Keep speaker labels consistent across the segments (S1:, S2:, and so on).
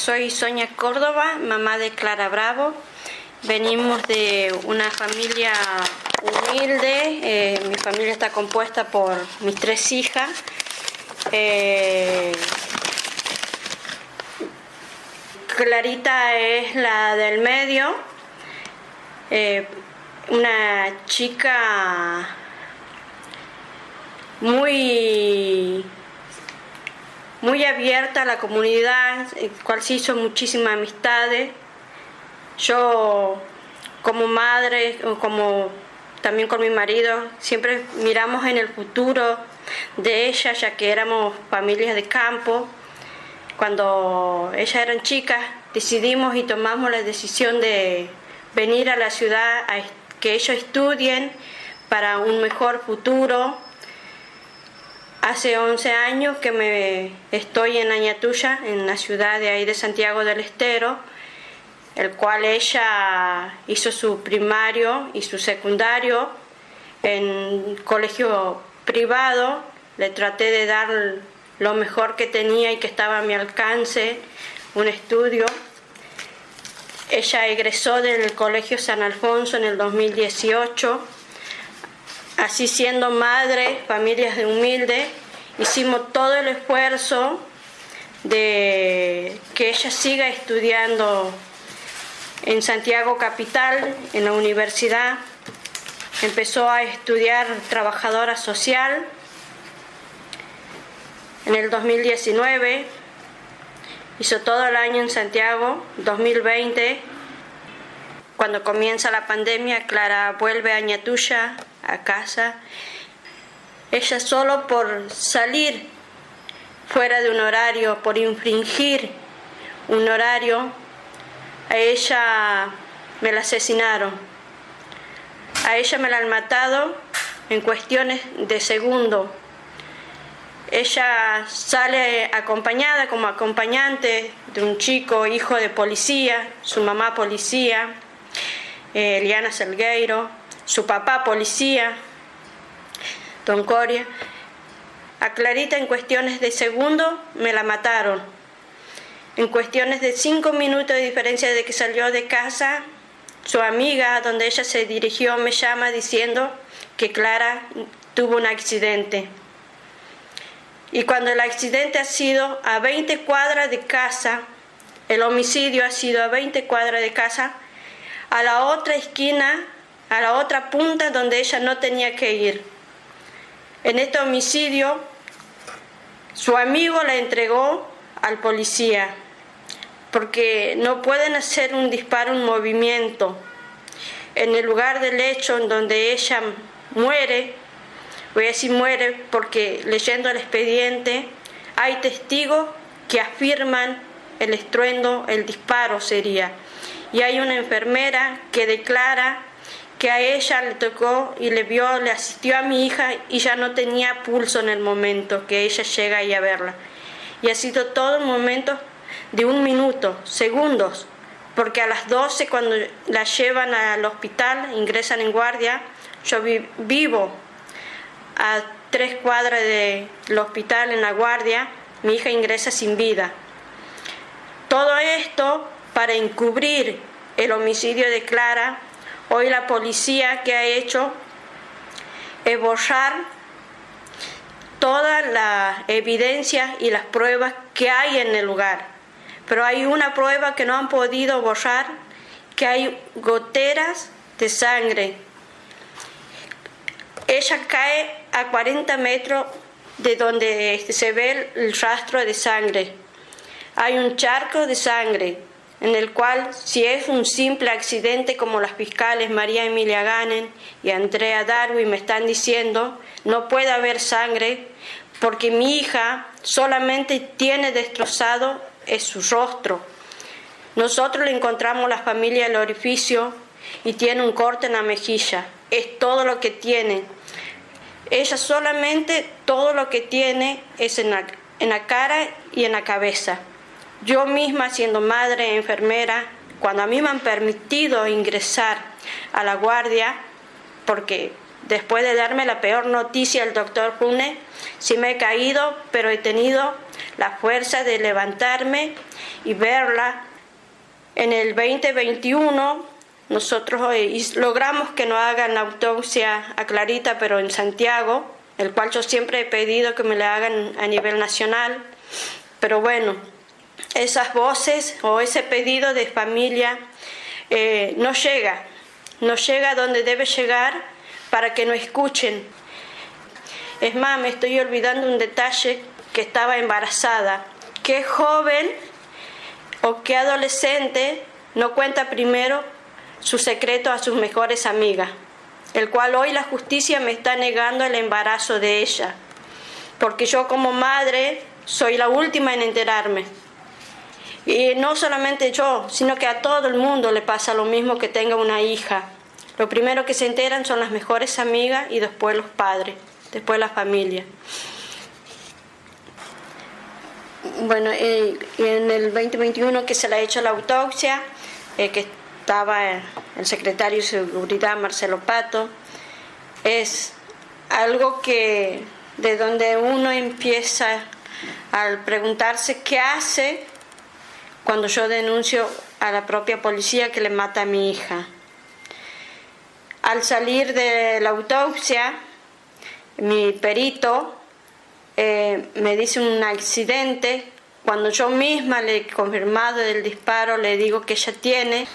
S1: Soy Sonia Córdoba, mamá de Clara Bravo. Venimos de una familia humilde. Eh, mi familia está compuesta por mis tres hijas. Eh, Clarita es la del medio, eh, una chica muy muy abierta a la comunidad, cual se hizo muchísimas amistades. Yo como madre, como también con mi marido, siempre miramos en el futuro de ella, ya que éramos familias de campo. Cuando ellas eran chicas, decidimos y tomamos la decisión de venir a la ciudad a que ellos estudien para un mejor futuro Hace 11 años que me estoy en Añatuya, en la ciudad de ahí de Santiago del Estero, el cual ella hizo su primario y su secundario en colegio privado. Le traté de dar lo mejor que tenía y que estaba a mi alcance, un estudio. Ella egresó del Colegio San Alfonso en el 2018 Así siendo madre, familias de humildes, hicimos todo el esfuerzo de que ella siga estudiando en Santiago Capital, en la universidad. Empezó a estudiar trabajadora social en el 2019. Hizo todo el año en Santiago, 2020. Cuando comienza la pandemia, Clara vuelve a Ñatuya a casa, ella solo por salir fuera de un horario, por infringir un horario, a ella me la asesinaron. A ella me la han matado en cuestiones de segundo. Ella sale acompañada como acompañante de un chico, hijo de policía, su mamá policía, eh, Eliana Selgueiro, su papá policía, don Coria. A Clarita en cuestiones de segundo me la mataron. En cuestiones de cinco minutos de diferencia de que salió de casa, su amiga, donde ella se dirigió, me llama diciendo que Clara tuvo un accidente. Y cuando el accidente ha sido a 20 cuadras de casa, el homicidio ha sido a 20 cuadras de casa, a la otra esquina a la otra punta donde ella no tenía que ir. En este homicidio, su amigo la entregó al policía, porque no pueden hacer un disparo, un movimiento. En el lugar del hecho en donde ella muere, voy a decir muere porque leyendo el expediente hay testigos que afirman el estruendo, el disparo sería. Y hay una enfermera que declara que a ella le tocó y le vio, le asistió a mi hija y ya no tenía pulso en el momento que ella llega ahí a verla. Y ha sido todo un momento de un minuto, segundos, porque a las 12 cuando la llevan al hospital, ingresan en guardia, yo vivo a tres cuadras del hospital en la guardia, mi hija ingresa sin vida. Todo esto para encubrir el homicidio de Clara Hoy la policía que ha hecho es borrar todas las evidencias y las pruebas que hay en el lugar. Pero hay una prueba que no han podido borrar, que hay goteras de sangre. Ella cae a 40 metros de donde se ve el rastro de sangre. Hay un charco de sangre en el cual si es un simple accidente como las fiscales María Emilia Ganen y Andrea Darwin me están diciendo, no puede haber sangre porque mi hija solamente tiene destrozado es su rostro. Nosotros le encontramos la familia el orificio y tiene un corte en la mejilla. Es todo lo que tiene. Ella solamente todo lo que tiene es en la, en la cara y en la cabeza. Yo misma, siendo madre, enfermera, cuando a mí me han permitido ingresar a la guardia, porque después de darme la peor noticia el doctor Pune, sí me he caído, pero he tenido la fuerza de levantarme y verla. En el 2021 nosotros logramos que nos hagan la autopsia a Clarita, pero en Santiago, el cual yo siempre he pedido que me la hagan a nivel nacional. Pero bueno, esas voces o ese pedido de familia eh, no llega, no llega donde debe llegar para que nos escuchen. Es más, me estoy olvidando un detalle que estaba embarazada. ¿Qué joven o qué adolescente no cuenta primero su secreto a sus mejores amigas? El cual hoy la justicia me está negando el embarazo de ella. Porque yo como madre soy la última en enterarme. Y no solamente yo, sino que a todo el mundo le pasa lo mismo que tenga una hija. Lo primero que se enteran son las mejores amigas y después los padres, después la familia. Bueno, eh, en el 2021 que se le ha hecho la autopsia, eh, que estaba el secretario de Seguridad Marcelo Pato, es algo que de donde uno empieza al preguntarse qué hace cuando yo denuncio a la propia policía que le mata a mi hija. Al salir de la autopsia, mi perito eh, me dice un accidente. Cuando yo misma le he confirmado el disparo, le digo que ella tiene.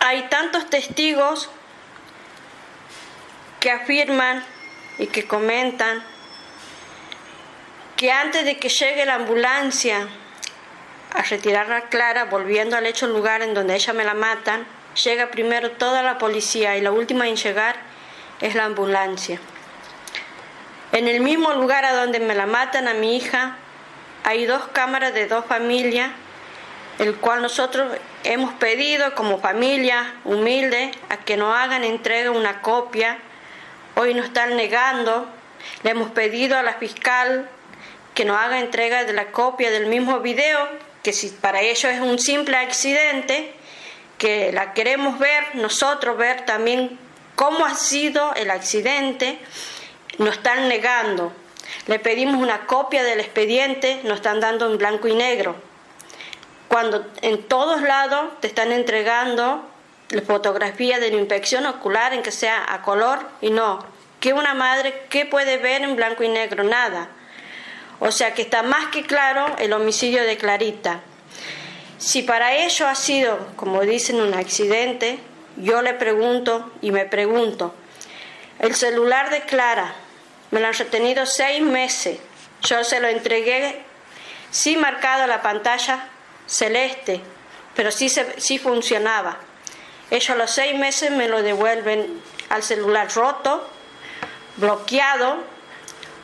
S1: Hay tantos testigos que afirman y que comentan que antes de que llegue la ambulancia a retirar a Clara, volviendo al hecho lugar en donde ella me la matan, llega primero toda la policía y la última en llegar es la ambulancia. En el mismo lugar a donde me la matan a mi hija, hay dos cámaras de dos familias, el cual nosotros hemos pedido como familia humilde a que nos hagan entrega una copia. Hoy nos están negando. Le hemos pedido a la fiscal que nos haga entrega de la copia del mismo video, que si para ellos es un simple accidente, que la queremos ver, nosotros ver también cómo ha sido el accidente, nos están negando. Le pedimos una copia del expediente, nos están dando en blanco y negro. Cuando en todos lados te están entregando la fotografía de la inspección ocular en que sea a color y no. ¿Qué una madre qué puede ver en blanco y negro? Nada. O sea que está más que claro el homicidio de Clarita. Si para ello ha sido, como dicen, un accidente, yo le pregunto y me pregunto, el celular de Clara me lo han retenido seis meses, yo se lo entregué, sí marcado la pantalla celeste, pero sí, sí funcionaba. Ellos a los seis meses me lo devuelven al celular roto, bloqueado,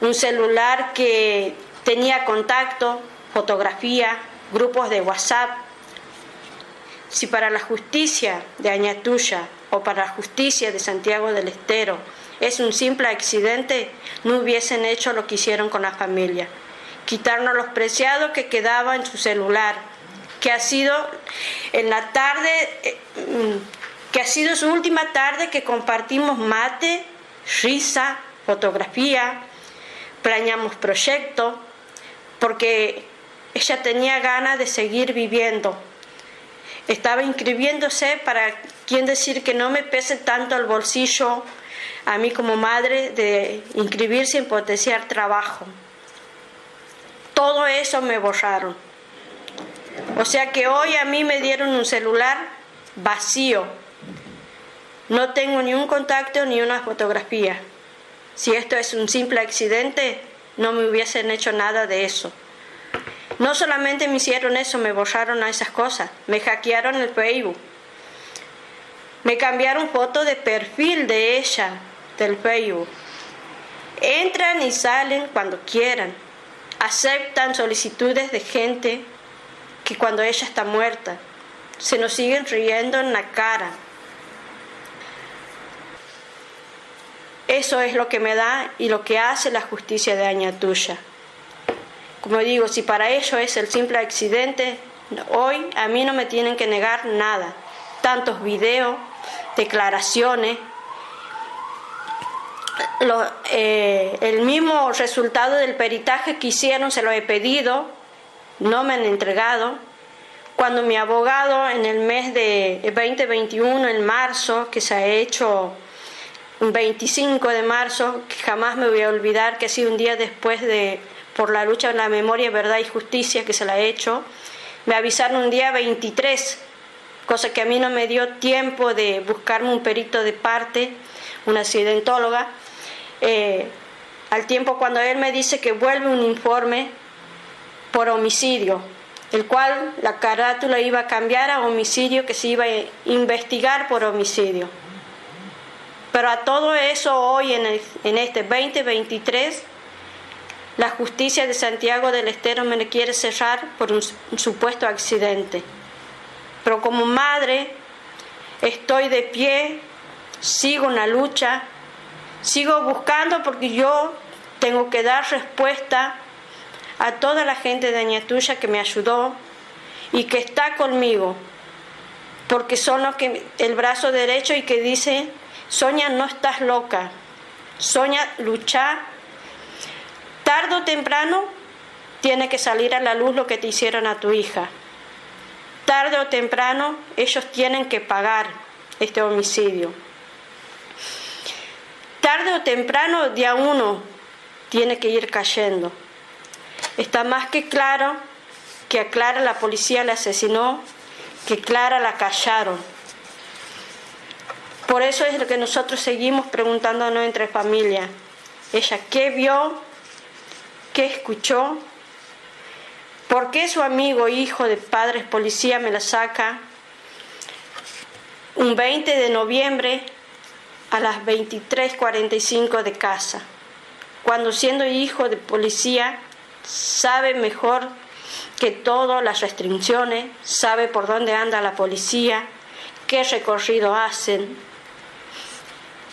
S1: un celular que tenía contacto, fotografía, grupos de WhatsApp. Si para la justicia de Añatuya o para la justicia de Santiago del Estero es un simple accidente, no hubiesen hecho lo que hicieron con la familia. Quitarnos los preciados que quedaban en su celular, que ha sido en la tarde, eh, mm, que ha sido su última tarde que compartimos mate, risa, fotografía, planeamos proyectos, porque ella tenía ganas de seguir viviendo. Estaba inscribiéndose para quien decir que no me pese tanto el bolsillo a mí como madre de inscribirse en potenciar trabajo. Todo eso me borraron. O sea que hoy a mí me dieron un celular vacío. No tengo ni un contacto ni una fotografía. Si esto es un simple accidente, no me hubiesen hecho nada de eso. No solamente me hicieron eso, me borraron a esas cosas, me hackearon el Facebook, me cambiaron foto de perfil de ella del Facebook. Entran y salen cuando quieran, aceptan solicitudes de gente que cuando ella está muerta, se nos siguen riendo en la cara. Eso es lo que me da y lo que hace la justicia de Añatuya. Como digo, si para ello es el simple accidente, hoy a mí no me tienen que negar nada. Tantos videos, declaraciones, eh, el mismo resultado del peritaje que hicieron se lo he pedido, no me han entregado. Cuando mi abogado en el mes de 2021, en marzo, que se ha hecho 25 de marzo, que jamás me voy a olvidar, que ha sido un día después de por la lucha de la memoria, verdad y justicia que se la he hecho, me avisaron un día 23, cosa que a mí no me dio tiempo de buscarme un perito de parte, una accidentóloga, eh, al tiempo cuando él me dice que vuelve un informe por homicidio, el cual la carátula iba a cambiar a homicidio, que se iba a investigar por homicidio. Pero a todo eso hoy en, en este 2023, la justicia de Santiago del Estero me quiere cerrar por un supuesto accidente. Pero como madre estoy de pie, sigo en la lucha, sigo buscando porque yo tengo que dar respuesta a toda la gente de Añatuya que me ayudó y que está conmigo, porque son los que el brazo derecho y que dice, Soña, no estás loca, Soña, lucha, tarde o temprano tiene que salir a la luz lo que te hicieron a tu hija. Tarde o temprano ellos tienen que pagar este homicidio. Tarde o temprano día uno tiene que ir cayendo. Está más que claro que a Clara la policía la asesinó, que Clara la callaron. Por eso es lo que nosotros seguimos preguntándonos entre familia. Ella, ¿qué vio? ¿Qué escuchó? ¿Por qué su amigo, hijo de padres policía, me la saca un 20 de noviembre a las 23:45 de casa? Cuando siendo hijo de policía sabe mejor que todo las restricciones, sabe por dónde anda la policía, qué recorrido hacen.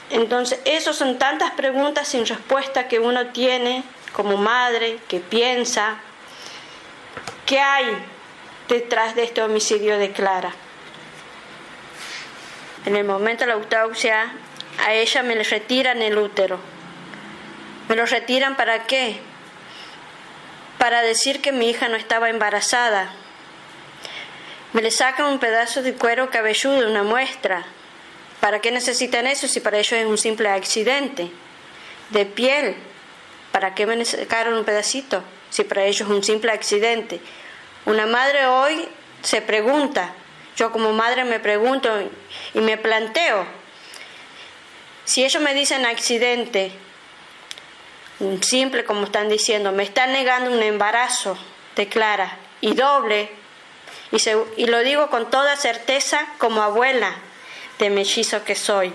S1: Entonces, esas son tantas preguntas sin respuesta que uno tiene como madre, que piensa, ¿Qué hay detrás de este homicidio de Clara? En el momento de la autopsia, a ella me le retiran el útero. ¿Me lo retiran para qué? Para decir que mi hija no estaba embarazada. Me le sacan un pedazo de cuero cabelludo, una muestra. ¿Para qué necesitan eso si para ellos es un simple accidente? De piel. ¿Para qué me sacaron un pedacito? si para ellos es un simple accidente. Una madre hoy se pregunta, yo como madre me pregunto y me planteo, si ellos me dicen accidente, un simple como están diciendo, me están negando un embarazo de Clara y doble, y, y lo digo con toda certeza como abuela de mellizo que soy,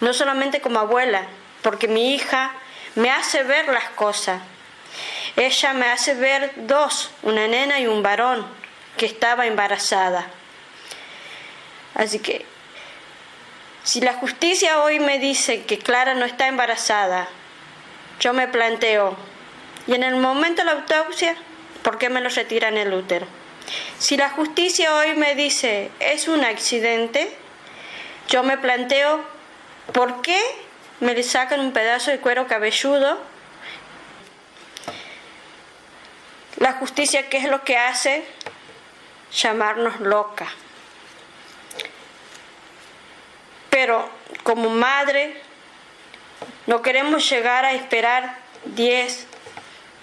S1: no solamente como abuela, porque mi hija me hace ver las cosas, ella me hace ver dos, una nena y un varón, que estaba embarazada. Así que, si la justicia hoy me dice que Clara no está embarazada, yo me planteo, y en el momento de la autopsia, ¿por qué me lo retiran el útero? Si la justicia hoy me dice es un accidente, yo me planteo, ¿por qué me le sacan un pedazo de cuero cabelludo La justicia, ¿qué es lo que hace? Llamarnos loca. Pero como madre, no queremos llegar a esperar 10,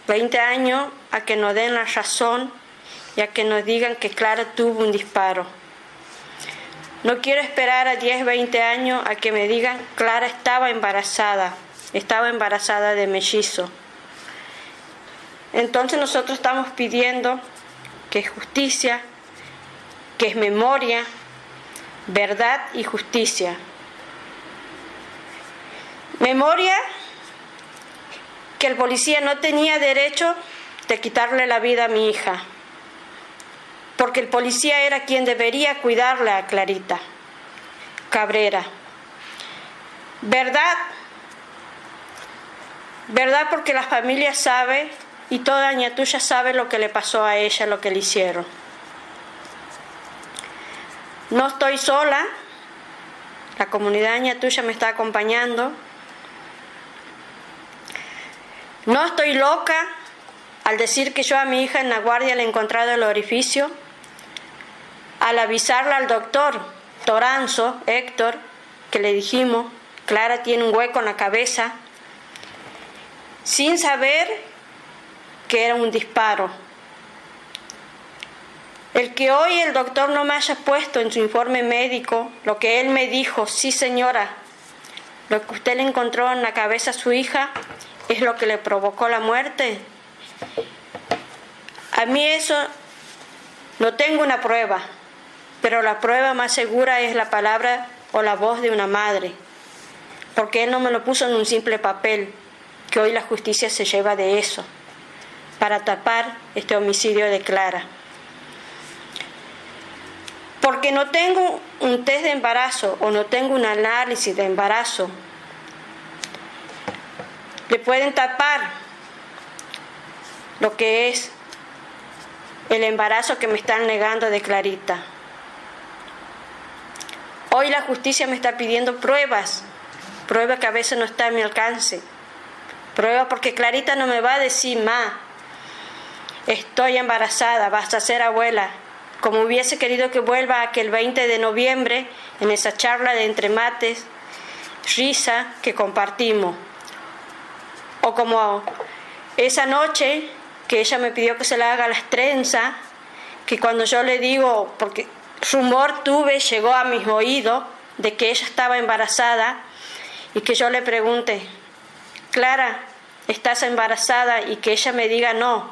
S1: 20 años a que nos den la razón y a que nos digan que Clara tuvo un disparo. No quiero esperar a 10, 20 años a que me digan Clara estaba embarazada, estaba embarazada de mellizo. Entonces nosotros estamos pidiendo que es justicia, que es memoria, verdad y justicia. Memoria que el policía no tenía derecho de quitarle la vida a mi hija, porque el policía era quien debería cuidarle a Clarita Cabrera. Verdad, verdad porque la familia sabe y toda tuya sabe lo que le pasó a ella, lo que le hicieron. No estoy sola, la comunidad tuya me está acompañando. No estoy loca al decir que yo a mi hija en la guardia le he encontrado el orificio. Al avisarle al doctor Toranzo, Héctor, que le dijimos, Clara tiene un hueco en la cabeza, sin saber que era un disparo. El que hoy el doctor no me haya puesto en su informe médico lo que él me dijo, sí señora, lo que usted le encontró en la cabeza a su hija es lo que le provocó la muerte. A mí eso no tengo una prueba, pero la prueba más segura es la palabra o la voz de una madre, porque él no me lo puso en un simple papel, que hoy la justicia se lleva de eso, para tapar este homicidio de Clara. Porque no tengo un test de embarazo o no tengo un análisis de embarazo, le pueden tapar lo que es el embarazo que me están negando de Clarita. Hoy la justicia me está pidiendo pruebas, pruebas que a veces no está a mi alcance. Pruebas porque Clarita no me va a decir, ma, estoy embarazada, vas a ser abuela. Como hubiese querido que vuelva aquel 20 de noviembre en esa charla de entre mates, risa que compartimos. O como esa noche que ella me pidió que se le haga las trenzas, que cuando yo le digo, porque rumor tuve, llegó a mis oídos de que ella estaba embarazada y que yo le pregunte, Clara, ¿estás embarazada? Y que ella me diga no.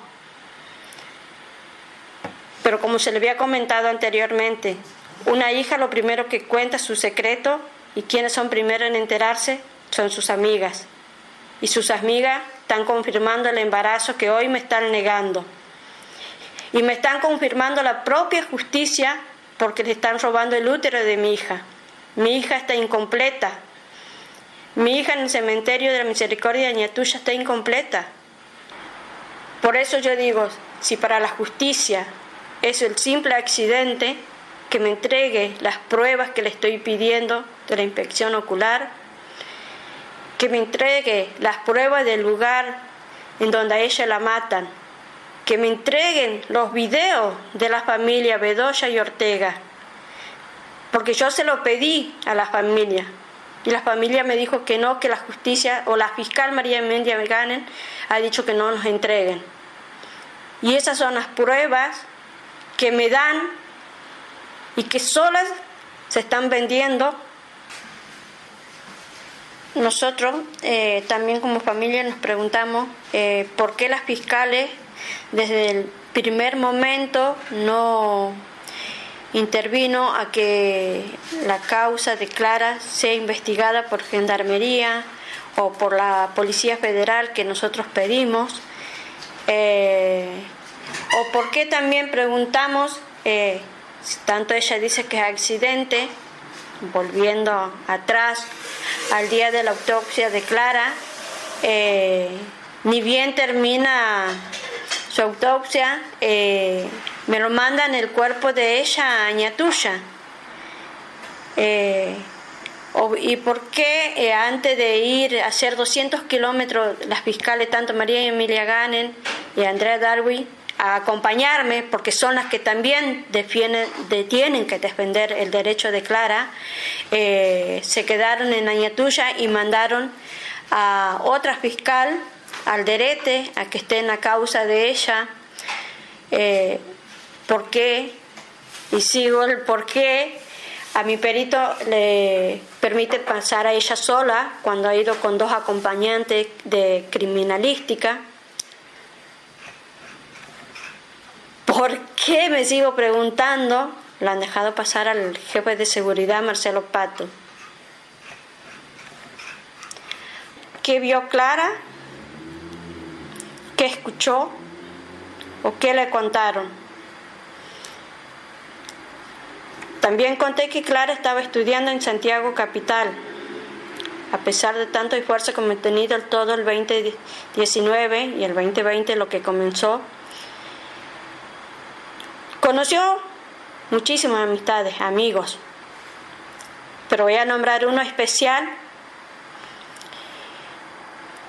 S1: Pero como se le había comentado anteriormente, una hija lo primero que cuenta su secreto y quienes son primero en enterarse son sus amigas. Y sus amigas están confirmando el embarazo que hoy me están negando. Y me están confirmando la propia justicia porque le están robando el útero de mi hija. Mi hija está incompleta. Mi hija en el cementerio de la misericordia de Ñatuya está incompleta. Por eso yo digo, si para la justicia es el simple accidente, que me entregue las pruebas que le estoy pidiendo de la inspección ocular, que me entregue las pruebas del lugar en donde a ella la matan, que me entreguen los videos de la familia Bedoya y Ortega, porque yo se lo pedí a la familia y la familia me dijo que no, que la justicia o la fiscal María Mendia Veganen ha dicho que no nos entreguen. Y esas son las pruebas que me dan y que solas se están vendiendo nosotros eh, también como familia nos preguntamos eh, por qué las fiscales desde el primer momento no intervino a que la causa de Clara sea investigada por Gendarmería o por la Policía Federal que nosotros pedimos. Eh, o por qué también preguntamos, tanto ella dice que es accidente, volviendo atrás al día de la autopsia de Clara, eh, ni bien termina su autopsia, eh, me lo mandan el cuerpo de ella a Ñatuya. Eh, ¿Y por qué antes de ir a hacer 200 kilómetros las fiscales, tanto María Emilia Ganen y Andrea Darwin, a acompañarme, porque son las que también defienden, tienen que defender el derecho de Clara, eh, se quedaron en Añatuya y mandaron a otra fiscal, al Derete, a que esté en la causa de ella. Eh, ¿Por qué? Y sigo el por qué. A mi perito le permite pasar a ella sola cuando ha ido con dos acompañantes de criminalística ¿Por qué me sigo preguntando? Lo han dejado pasar al jefe de seguridad, Marcelo Pato. ¿Qué vio Clara? ¿Qué escuchó? ¿O qué le contaron? También conté que Clara estaba estudiando en Santiago Capital. A pesar de tanto esfuerzo tenido todo el 2019 y el 2020 lo que comenzó, Conoció muchísimas amistades, amigos, pero voy a nombrar uno especial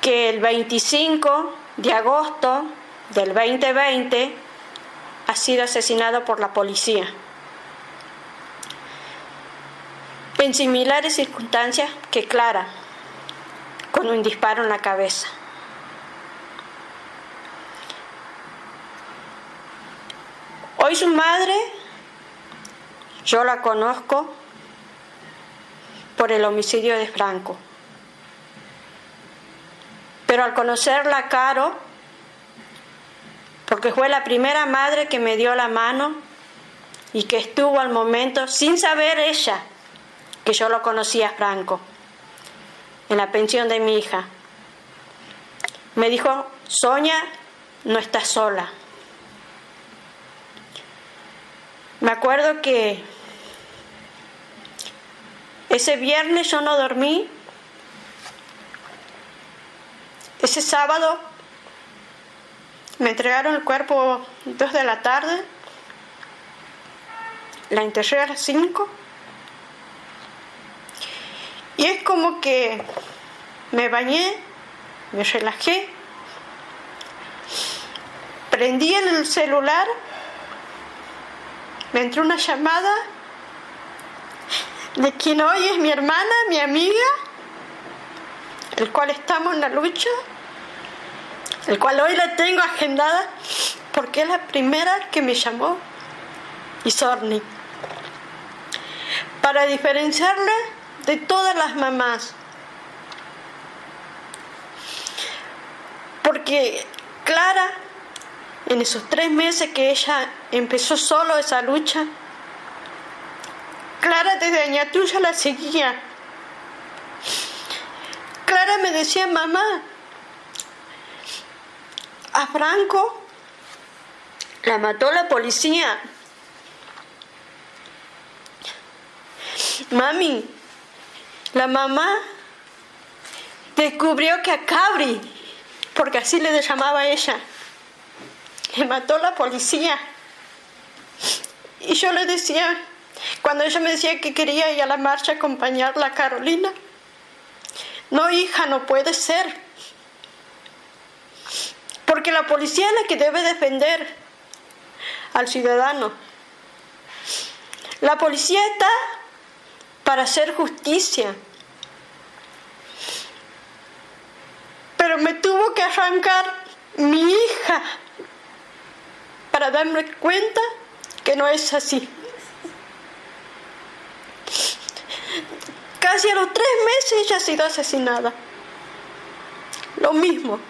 S1: que el 25 de agosto del 2020 ha sido asesinado por la policía. En similares circunstancias que Clara, con un disparo en la cabeza. Hoy su madre, yo la conozco por el homicidio de Franco. Pero al conocerla Caro, porque fue la primera madre que me dio la mano y que estuvo al momento, sin saber ella, que yo lo conocía Franco, en la pensión de mi hija. Me dijo, Sonia, no estás sola. Me acuerdo que ese viernes yo no dormí. Ese sábado me entregaron el cuerpo dos de la tarde. La enterré a las cinco. Y es como que me bañé, me relajé, prendí el celular me entró una llamada de quien hoy es mi hermana, mi amiga, el cual estamos en la lucha, el cual hoy la tengo agendada porque es la primera que me llamó, Isorni, para diferenciarla de todas las mamás. Porque Clara en esos tres meses que ella empezó solo esa lucha, Clara desde Añatuya la seguía. Clara me decía, mamá, a Franco la mató la policía. Mami, la mamá descubrió que a Cabri, porque así le llamaba ella, me mató la policía. Y yo le decía, cuando ella me decía que quería ir a la marcha a acompañarla a Carolina, no hija, no puede ser. Porque la policía es la que debe defender al ciudadano. La policía está para hacer justicia. Pero me tuvo que arrancar mi hija para darme cuenta que no es así. Casi a los tres meses ella ha sido asesinada. Lo mismo,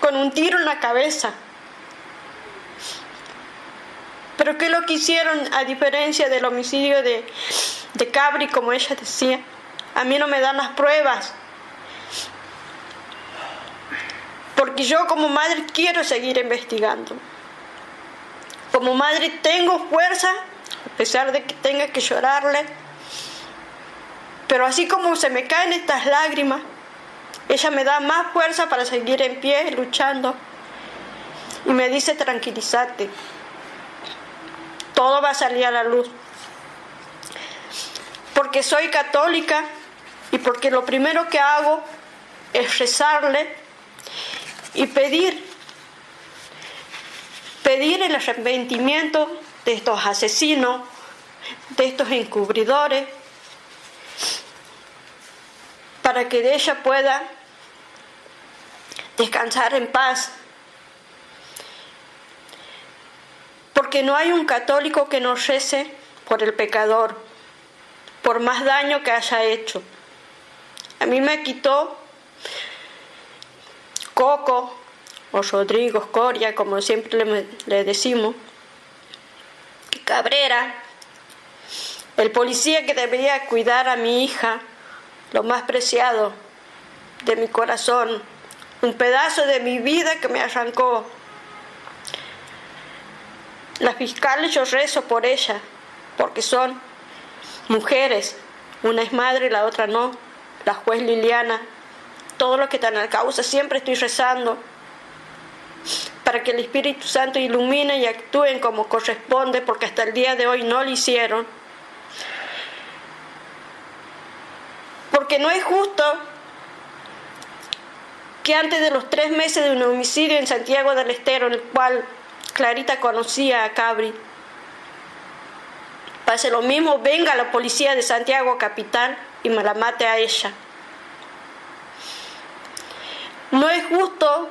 S1: con un tiro en la cabeza. Pero ¿qué lo que hicieron a diferencia del homicidio de, de Cabri, como ella decía? A mí no me dan las pruebas. Porque yo como madre quiero seguir investigando. Como madre tengo fuerza, a pesar de que tenga que llorarle. Pero así como se me caen estas lágrimas, ella me da más fuerza para seguir en pie, luchando. Y me dice, tranquilízate, todo va a salir a la luz. Porque soy católica y porque lo primero que hago es rezarle y pedir pedir el arrepentimiento de estos asesinos, de estos encubridores, para que ella pueda descansar en paz. Porque no hay un católico que no rece por el pecador, por más daño que haya hecho. A mí me quitó Coco, o Rodrigo Coria, como siempre le, decimos, Cabrera, el policía que debería cuidar a mi hija, lo más preciado de mi corazón, un pedazo de mi vida que me arrancó. Las fiscales yo rezo por ella, porque son mujeres, una es madre y la otra no, la juez Liliana, todo lo que está en la causa, siempre estoy rezando para que el Espíritu Santo ilumine y actúen como corresponde, porque hasta el día de hoy no lo hicieron. Porque no es justo que antes de los tres meses de un homicidio en Santiago del Estero, en el cual Clarita conocía a Cabri, pase lo mismo, venga la policía de Santiago Capital y me la mate a ella. No es justo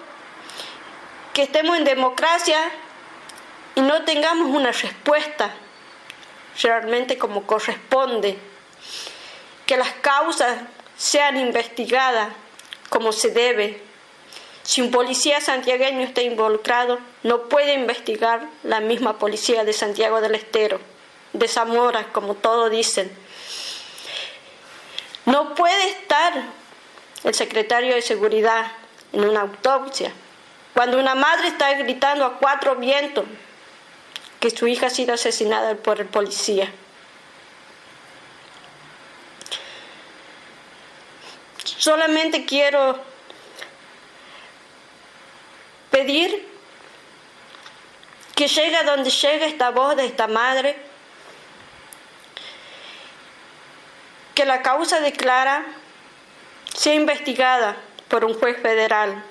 S1: que estemos en democracia y no tengamos una respuesta realmente como corresponde, que las causas sean investigadas como se debe. Si un policía santiagueño está involucrado, no puede investigar la misma policía de Santiago del Estero, de Zamora, como todos dicen. No puede estar el secretario de Seguridad en una autopsia cuando una madre está gritando a cuatro vientos que su hija ha sido asesinada por el policía. Solamente quiero pedir que llegue donde llegue esta voz de esta madre, que la causa de Clara sea investigada por un juez federal,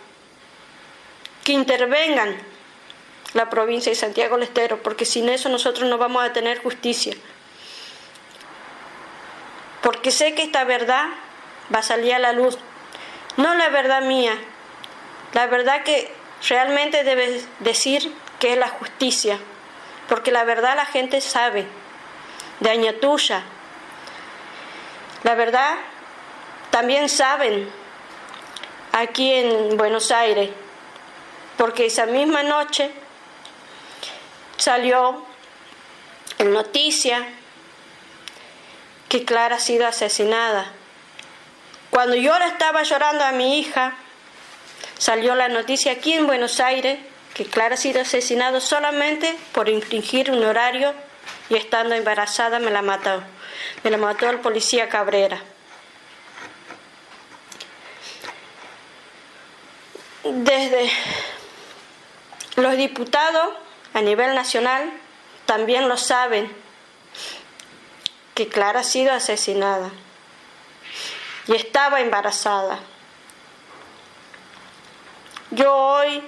S1: que intervengan la provincia de Santiago del Estero, porque sin eso nosotros no vamos a tener justicia. Porque sé que esta verdad va a salir a la luz, no la verdad mía, la verdad que realmente debe decir que es la justicia, porque la verdad la gente sabe, de Añatuya. La verdad también saben aquí en Buenos Aires, porque esa misma noche salió en noticia que Clara ha sido asesinada. Cuando yo ahora estaba llorando a mi hija, salió la noticia aquí en Buenos Aires que Clara ha sido asesinada solamente por infringir un horario y estando embarazada me la mató. Me la mató el policía Cabrera. Desde los diputados a nivel nacional también lo saben que Clara ha sido asesinada y estaba embarazada. Yo hoy,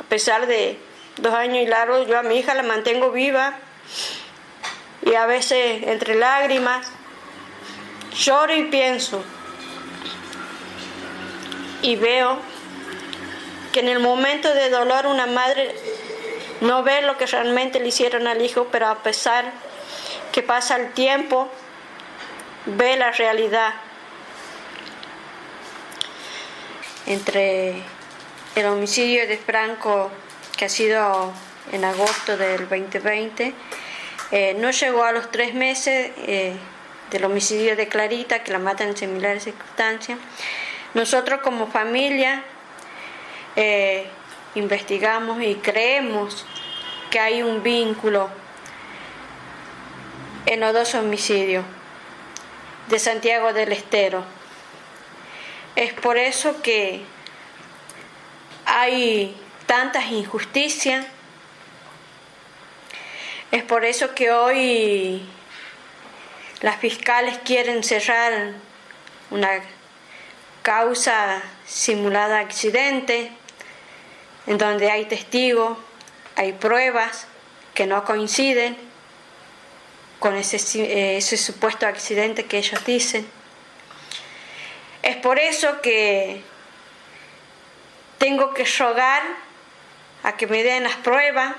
S1: a pesar de dos años y largos, yo a mi hija la mantengo viva y a veces entre lágrimas lloro y pienso y veo que en el momento de dolor una madre no ve lo que realmente le hicieron al hijo, pero a pesar que pasa el tiempo, ve la realidad. Entre el homicidio de Franco, que ha sido en agosto del 2020, eh, no llegó a los tres meses eh, del homicidio de Clarita, que la matan en similares circunstancias. Nosotros como familia eh, investigamos y creemos que hay un vínculo en los dos homicidios de Santiago del Estero. Es por eso que hay tantas injusticias. Es por eso que hoy las fiscales quieren cerrar una causa simulada accidente en donde hay testigos, hay pruebas que no coinciden con ese, eh, ese supuesto accidente que ellos dicen. Es por eso que tengo que rogar a que me den las pruebas.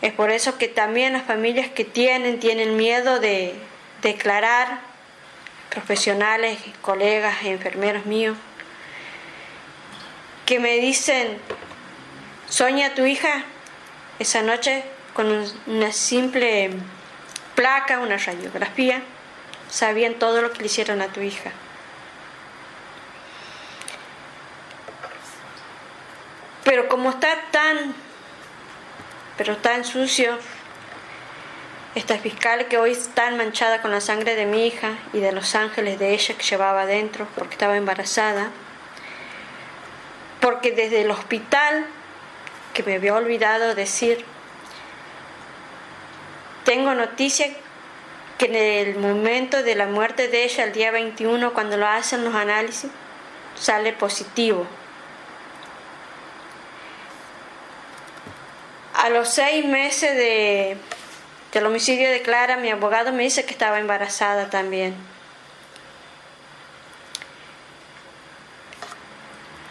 S1: Es por eso que también las familias que tienen, tienen miedo de declarar, profesionales, colegas, enfermeros míos, que me dicen, soña tu hija esa noche con una simple placa, una radiografía, sabían todo lo que le hicieron a tu hija. Pero como está tan, pero tan sucio, esta fiscal que hoy está manchada con la sangre de mi hija y de los ángeles de ella que llevaba adentro porque estaba embarazada, porque desde el hospital, que me había olvidado decir, tengo noticia que en el momento de la muerte de ella, el día 21, cuando lo hacen los análisis, sale positivo. A los seis meses de, del homicidio de Clara, mi abogado me dice que estaba embarazada también.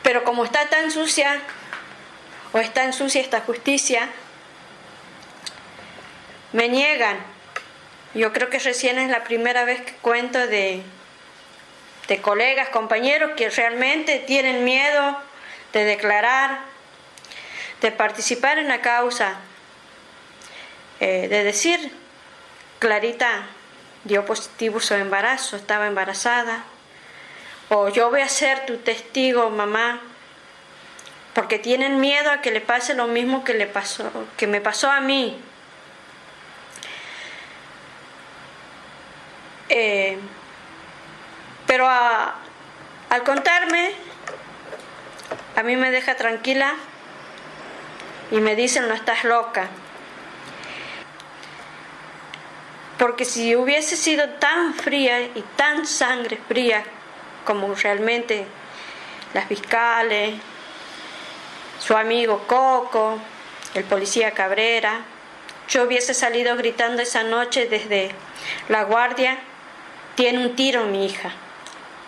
S1: Pero como está tan sucia, o está en sucia esta justicia, me niegan. Yo creo que recién es la primera vez que cuento de, de colegas, compañeros que realmente tienen miedo de declarar, de participar en la causa, eh, de decir, Clarita dio positivo su embarazo, estaba embarazada, o yo voy a ser tu testigo, mamá, porque tienen miedo a que le pase lo mismo que le pasó, que me pasó a mí. Eh, pero al contarme, a mí me deja tranquila y me dicen no estás loca. Porque si hubiese sido tan fría y tan sangre fría como realmente las fiscales, su amigo Coco, el policía Cabrera, yo hubiese salido gritando esa noche desde la guardia, tiene un tiro mi hija,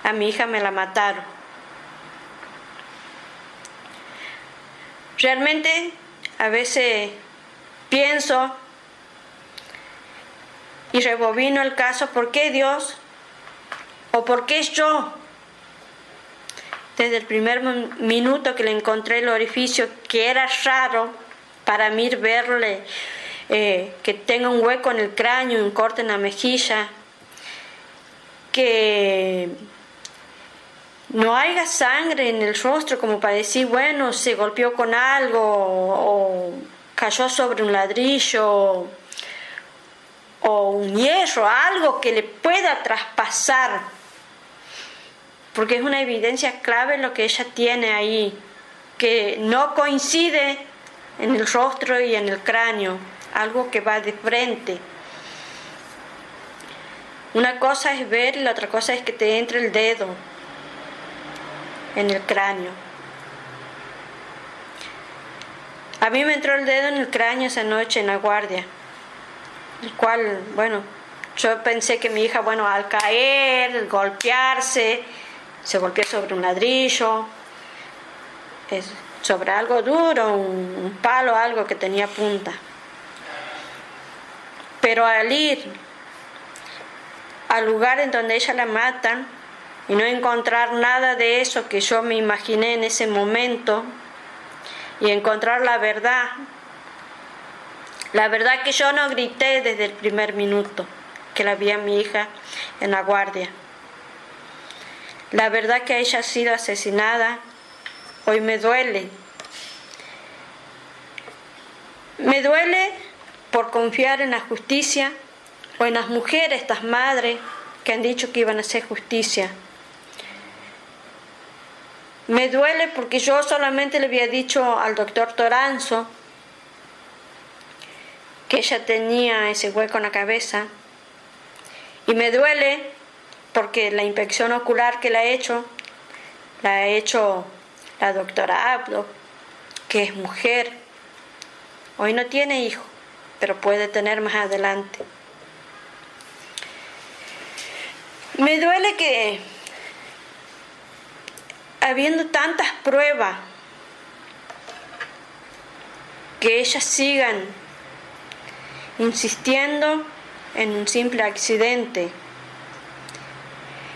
S1: a mi hija me la mataron. Realmente a veces pienso y rebobino el caso, ¿por qué Dios? ¿O por qué yo? Desde el primer minuto que le encontré el orificio, que era raro para mí verle eh, que tenga un hueco en el cráneo, un corte en la mejilla, que no haya sangre en el rostro como para decir, bueno, se golpeó con algo o cayó sobre un ladrillo o un hierro, algo que le pueda traspasar, porque es una evidencia clave lo que ella tiene ahí, que no coincide en el rostro y en el cráneo, algo que va de frente. Una cosa es ver y la otra cosa es que te entre el dedo en el cráneo. A mí me entró el dedo en el cráneo esa noche en la guardia, el cual, bueno, yo pensé que mi hija, bueno, al caer, golpearse, se golpeó sobre un ladrillo, sobre algo duro, un palo, algo que tenía punta. Pero al ir al lugar en donde ella la matan y no encontrar nada de eso que yo me imaginé en ese momento y encontrar la verdad, la verdad que yo no grité desde el primer minuto que la vi a mi hija en la guardia. La verdad que ella ha sido asesinada hoy me duele. Me duele por confiar en la justicia o en las mujeres, estas madres que han dicho que iban a hacer justicia. Me duele porque yo solamente le había dicho al doctor Toranzo que ella tenía ese hueco en la cabeza. Y me duele porque la inspección ocular que la ha hecho, la ha hecho la doctora Abdo, que es mujer. Hoy no tiene hijo, pero puede tener más adelante. Me duele que, habiendo tantas pruebas, que ellas sigan insistiendo en un simple accidente.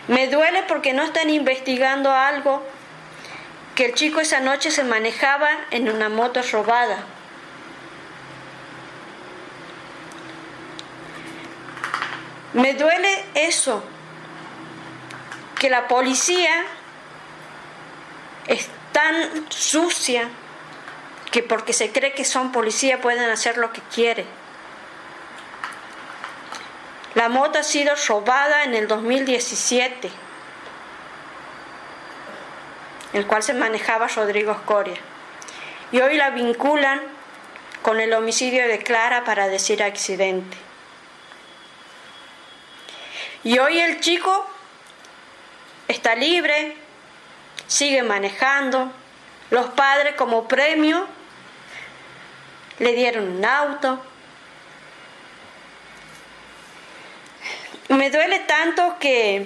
S1: Me duele porque no están investigando algo que el chico esa noche se manejaba en una moto robada. Me duele eso, que la policía es tan sucia que porque se cree que son policía pueden hacer lo que quieren. La moto ha sido robada en el 2017, el cual se manejaba Rodrigo Escoria. Y hoy la vinculan con el homicidio de Clara para decir accidente. Y hoy el chico está libre, sigue manejando. Los padres como premio le dieron un auto. Me duele tanto que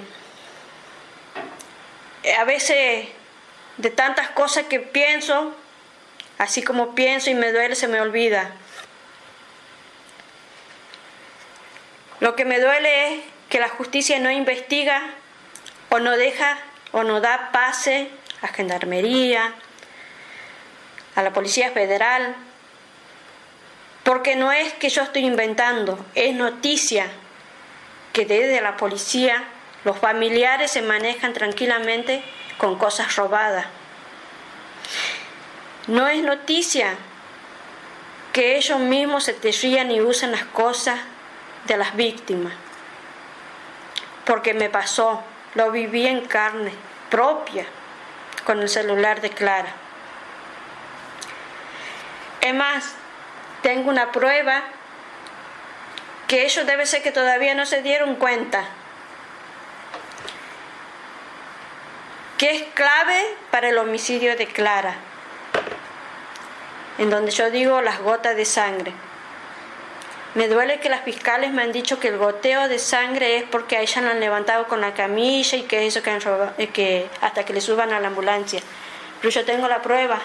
S1: a veces de tantas cosas que pienso, así como pienso y me duele, se me olvida. Lo que me duele es que la justicia no investiga o no deja o no da pase a Gendarmería, a la Policía Federal, porque no es que yo estoy inventando, es noticia que desde la policía los familiares se manejan tranquilamente con cosas robadas. No es noticia que ellos mismos se te rían y usan las cosas de las víctimas. Porque me pasó, lo viví en carne propia con el celular de Clara. Es más, tengo una prueba que ellos debe ser que todavía no se dieron cuenta, que es clave para el homicidio de Clara, en donde yo digo las gotas de sangre. Me duele que las fiscales me han dicho que el goteo de sangre es porque a ella la han levantado con la camilla y que eso que, han robado, eh, que hasta que le suban a la ambulancia. Pero yo tengo la prueba.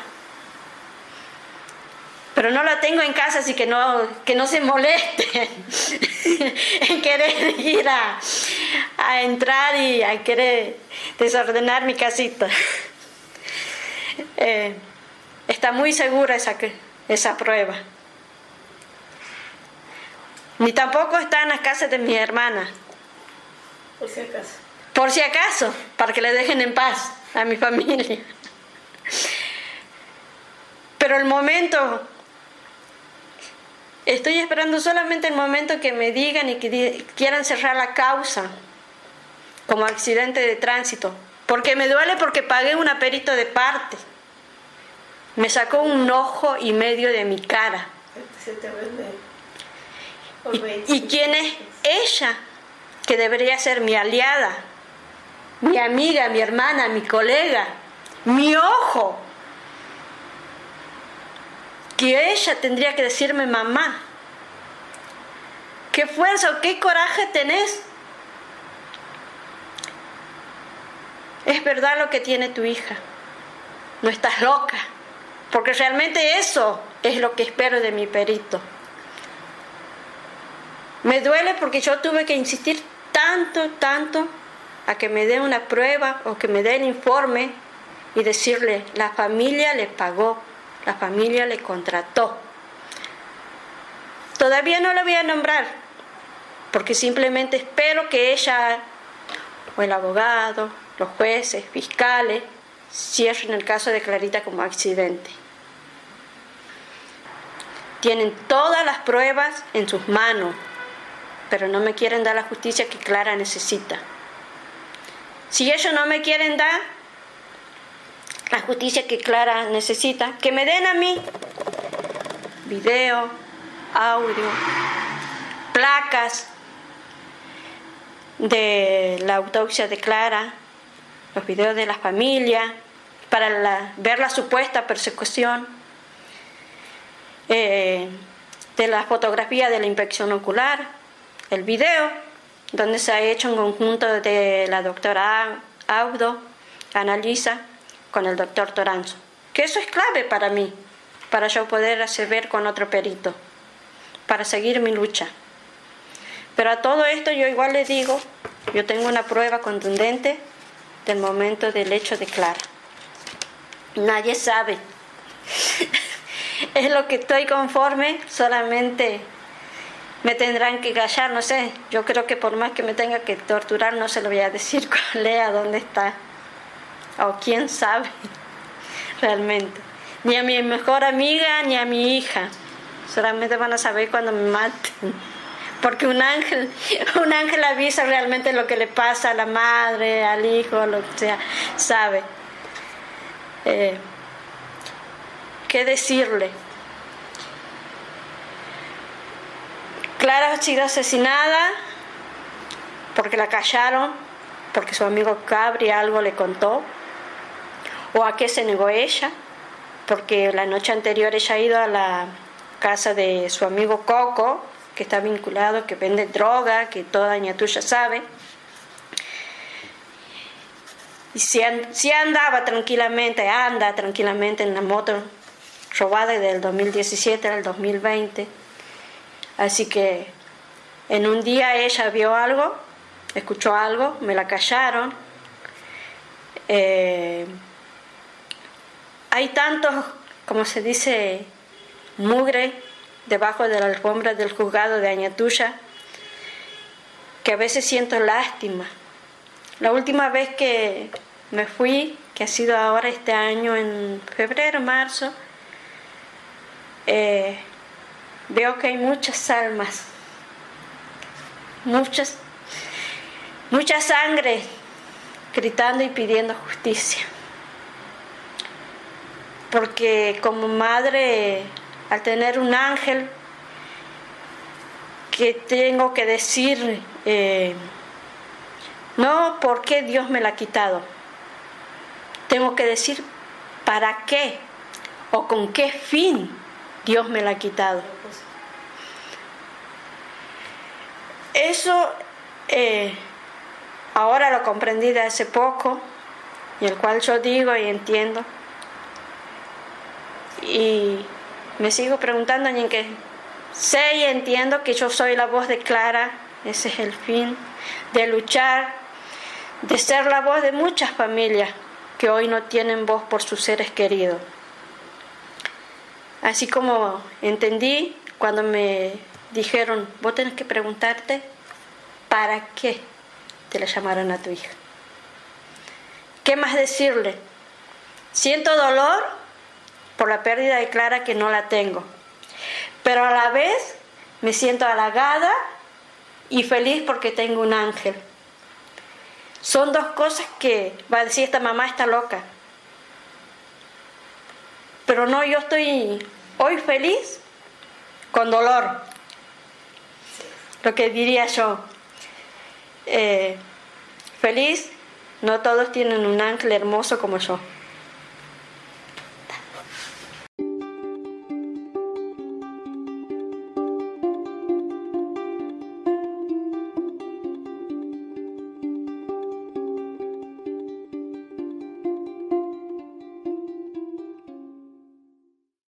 S1: Pero no la tengo en casa, así que no, que no se molesten en querer ir a, entrar y a querer desordenar mi casita. Eh, está muy segura esa, esa prueba. Ni tampoco está en las casas de mi hermana.
S2: Por si acaso.
S1: Por si acaso, para que le dejen en paz a mi familia. Pero el momento, estoy esperando solamente el momento que me digan y que quieran cerrar la causa como accidente de tránsito. Porque me duele porque pagué un aperito de parte. Me sacó un ojo y medio de mi cara.
S2: Se te vende.
S1: ¿Y, ¿Y quién es ella? Que debería ser mi aliada, mi amiga, mi hermana, mi colega, mi ojo. Que ella tendría que decirme mamá. ¿Qué fuerza qué coraje tenés? Es verdad lo que tiene tu hija. No estás loca. Porque realmente eso es lo que espero de mi perito. Me duele porque yo tuve que insistir tanto, tanto a que me dé una prueba o que me dé el informe y decirle, la familia le pagó, la familia le contrató. Todavía no la voy a nombrar, porque simplemente espero que ella o el abogado, los jueces, fiscales, cierren el caso de Clarita como accidente. Tienen todas las pruebas en sus manos pero no me quieren dar la justicia que Clara necesita. Si ellos no me quieren dar la justicia que Clara necesita, que me den a mí video, audio, placas de la autopsia de Clara, los videos de la familia, para ver la supuesta persecución, eh, de la fotografía de la infección ocular, el video, donde se ha hecho un conjunto de la doctora Audo, Analisa, con el doctor Toranzo. Que eso es clave para mí, para yo poder hacer ver con otro perito, para seguir mi lucha. Pero a todo esto yo igual le digo, yo tengo una prueba contundente del momento del hecho de Clara. Nadie sabe. es lo que estoy conforme, solamente me tendrán que callar, no sé, yo creo que por más que me tenga que torturar no se lo voy a decir cuál es, dónde está, o quién sabe realmente. Ni a mi mejor amiga ni a mi hija, solamente van a saber cuando me maten. Porque un ángel, un ángel avisa realmente lo que le pasa a la madre, al hijo, lo que sea, sabe. Eh, ¿Qué decirle? Clara ha sido asesinada porque la callaron, porque su amigo Cabri algo le contó, o a qué se negó ella, porque la noche anterior ella ha ido a la casa de su amigo Coco, que está vinculado, que vende droga, que toda tuya sabe. Y si, si andaba tranquilamente, anda tranquilamente en la moto robada del 2017 al 2020. Así que en un día ella vio algo, escuchó algo, me la callaron. Eh, hay tantos, como se dice, mugre debajo de la alfombra del juzgado de Añatuya que a veces siento lástima. La última vez que me fui, que ha sido ahora este año en febrero, marzo, eh, veo que hay muchas almas, muchas, mucha sangre gritando y pidiendo justicia. Porque como madre, al tener un ángel, que tengo que decir, eh, no por qué Dios me la ha quitado, tengo que decir para qué o con qué fin Dios me la ha quitado. Eso eh, ahora lo comprendí de hace poco, y el cual yo digo y entiendo. Y me sigo preguntando en que sé y entiendo que yo soy la voz de Clara, ese es el fin, de luchar, de ser la voz de muchas familias que hoy no tienen voz por sus seres queridos. Así como entendí cuando me dijeron, vos tenés que preguntarte para qué te la llamaron a tu hija. ¿Qué más decirle? Siento dolor por la pérdida de Clara que no la tengo, pero a la vez me siento halagada y feliz porque tengo un ángel. Son dos cosas que va a decir esta mamá está loca. Pero no, yo estoy hoy feliz con dolor. Lo que diría yo. Eh, feliz, no todos tienen un ángel hermoso como yo.